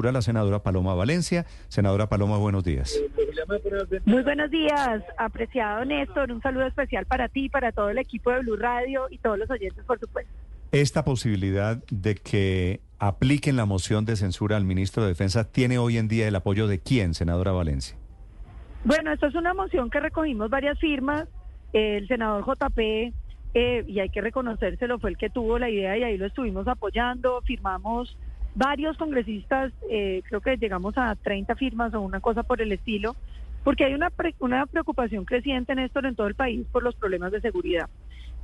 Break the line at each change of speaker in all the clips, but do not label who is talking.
la senadora Paloma Valencia. Senadora Paloma, buenos días.
Muy buenos días, apreciado Néstor. Un saludo especial para ti, para todo el equipo de Blue Radio y todos los oyentes, por supuesto.
Esta posibilidad de que apliquen la moción de censura al ministro de Defensa tiene hoy en día el apoyo de quién, senadora Valencia.
Bueno, esto es una moción que recogimos varias firmas. El senador JP, eh, y hay que reconocérselo, fue el que tuvo la idea y ahí lo estuvimos apoyando. Firmamos varios congresistas, eh, creo que llegamos a 30 firmas o una cosa por el estilo, porque hay una, una preocupación creciente, Néstor, en todo el país por los problemas de seguridad.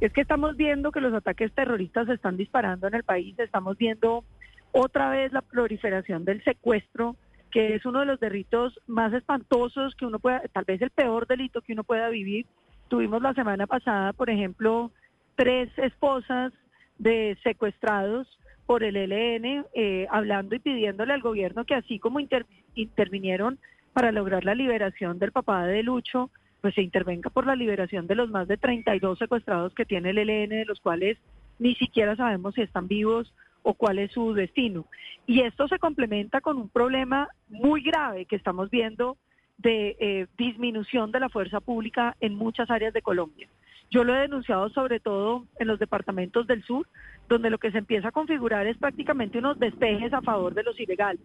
Es que estamos viendo que los ataques terroristas se están disparando en el país, estamos viendo otra vez la proliferación del secuestro, que es uno de los delitos más espantosos que uno pueda, tal vez el peor delito que uno pueda vivir. Tuvimos la semana pasada, por ejemplo, tres esposas de secuestrados por el ELN, eh, hablando y pidiéndole al gobierno que así como intervinieron para lograr la liberación del papá de Lucho, pues se intervenga por la liberación de los más de 32 secuestrados que tiene el ELN, de los cuales ni siquiera sabemos si están vivos o cuál es su destino. Y esto se complementa con un problema muy grave que estamos viendo de eh, disminución de la fuerza pública en muchas áreas de Colombia. Yo lo he denunciado sobre todo en los departamentos del sur, donde lo que se empieza a configurar es prácticamente unos despejes a favor de los ilegales.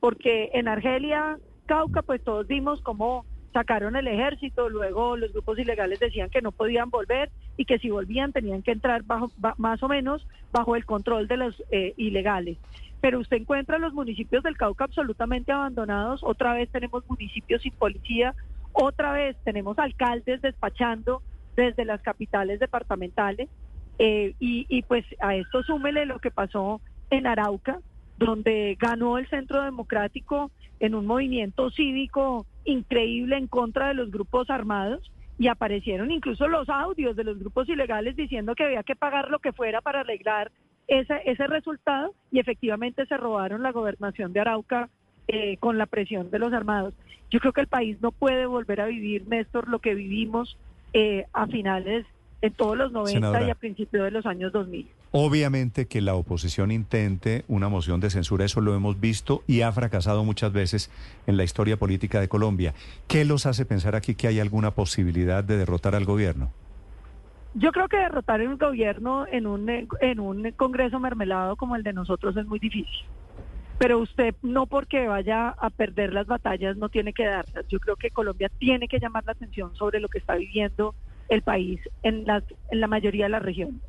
Porque en Argelia, Cauca, pues todos vimos cómo sacaron el ejército, luego los grupos ilegales decían que no podían volver y que si volvían tenían que entrar bajo, más o menos bajo el control de los eh, ilegales. Pero usted encuentra los municipios del Cauca absolutamente abandonados, otra vez tenemos municipios sin policía, otra vez tenemos alcaldes despachando desde las capitales departamentales. Eh, y, pues a esto súmele lo que pasó en Arauca, donde ganó el Centro Democrático en un movimiento cívico increíble en contra de los grupos armados y aparecieron incluso los audios de los grupos ilegales diciendo que había que pagar lo que fuera para arreglar ese, ese resultado y efectivamente se robaron la gobernación de Arauca eh, con la presión de los armados. Yo creo que el país no puede volver a vivir, Néstor, lo que vivimos eh, a finales, en todos los 90 y a principios de los años 2000.
Obviamente que la oposición intente una moción de censura, eso lo hemos visto y ha fracasado muchas veces en la historia política de Colombia. ¿Qué los hace pensar aquí que hay alguna posibilidad de derrotar al gobierno?
Yo creo que derrotar un gobierno en un, en un Congreso mermelado como el de nosotros es muy difícil. Pero usted no porque vaya a perder las batallas no tiene que darlas. Yo creo que Colombia tiene que llamar la atención sobre lo que está viviendo el país en, las, en la mayoría de las regiones,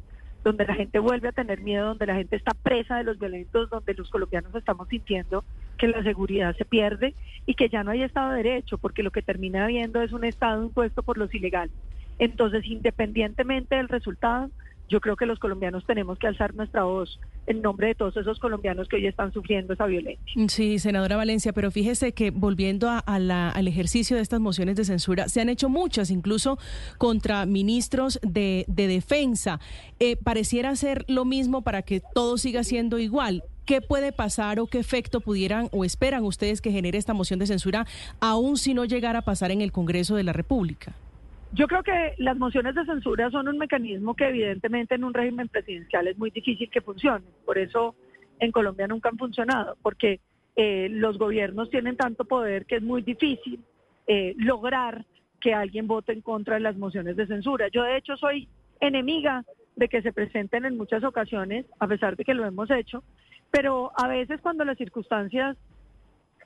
donde la gente vuelve a tener miedo, donde la gente está presa de los violentos, donde los colombianos estamos sintiendo que la seguridad se pierde y que ya no hay Estado de Derecho, porque lo que termina habiendo es un Estado impuesto por los ilegales. Entonces, independientemente del resultado, yo creo que los colombianos tenemos que alzar nuestra voz en nombre de todos esos colombianos que hoy están sufriendo esa violencia.
Sí, senadora Valencia, pero fíjese que volviendo a, al ejercicio de estas mociones de censura, se han hecho muchas, incluso contra ministros de, defensa. Eh, pareciera ser lo mismo para que todo siga siendo igual. ¿Qué puede pasar o qué efecto pudieran o esperan ustedes que genere esta moción de censura, aun si no llegara a pasar en el Congreso de la República?
Yo creo que las mociones de censura son un mecanismo que evidentemente en un régimen presidencial es muy difícil que funcione. Por eso en Colombia nunca han funcionado, porque eh, los gobiernos tienen tanto poder que es muy difícil eh, lograr que alguien vote en contra de las mociones de censura. Yo de hecho soy enemiga de que se presenten en muchas ocasiones, a pesar de que lo hemos hecho, pero a veces cuando las circunstancias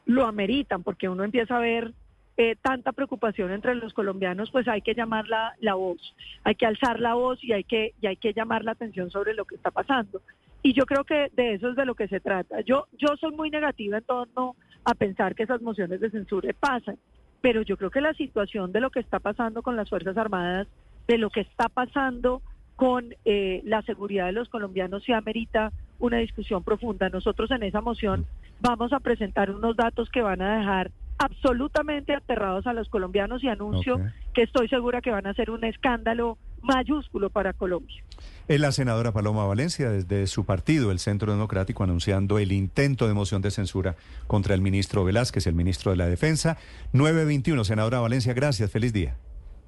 lo ameritan, porque uno empieza a ver eh, tanta preocupación entre los colombianos, pues hay que llamar la, la, voz, hay que alzar la voz y hay que, y hay que llamar la atención sobre lo que está pasando. Y yo creo que de eso es de lo que se trata. Yo, yo soy muy negativa en torno a pensar que esas mociones de censura pasan, pero yo creo que la situación de lo que está pasando con las Fuerzas Armadas, de lo que está pasando con eh, la seguridad de los colombianos, se amerita una discusión profunda. Nosotros en esa moción vamos a presentar unos datos que van a dejar absolutamente aterrados a los colombianos y anuncio que estoy segura que van a ser un escándalo mayúsculo para Colombia.
Es la senadora Paloma Valencia desde su partido, el Centro Democrático, anunciando el intento de moción de censura contra el ministro Velázquez, el ministro de la Defensa. 921, senadora Valencia, gracias, feliz día.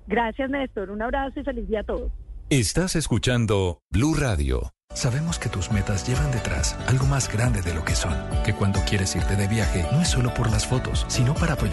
Gracias, Néstor. Un abrazo y feliz día a todos.
Estás escuchando Blue Radio. Sabemos que tus metas llevan detrás algo más grande de lo que son, que cuando quieres irte de viaje no es solo por las fotos, sino para proyectar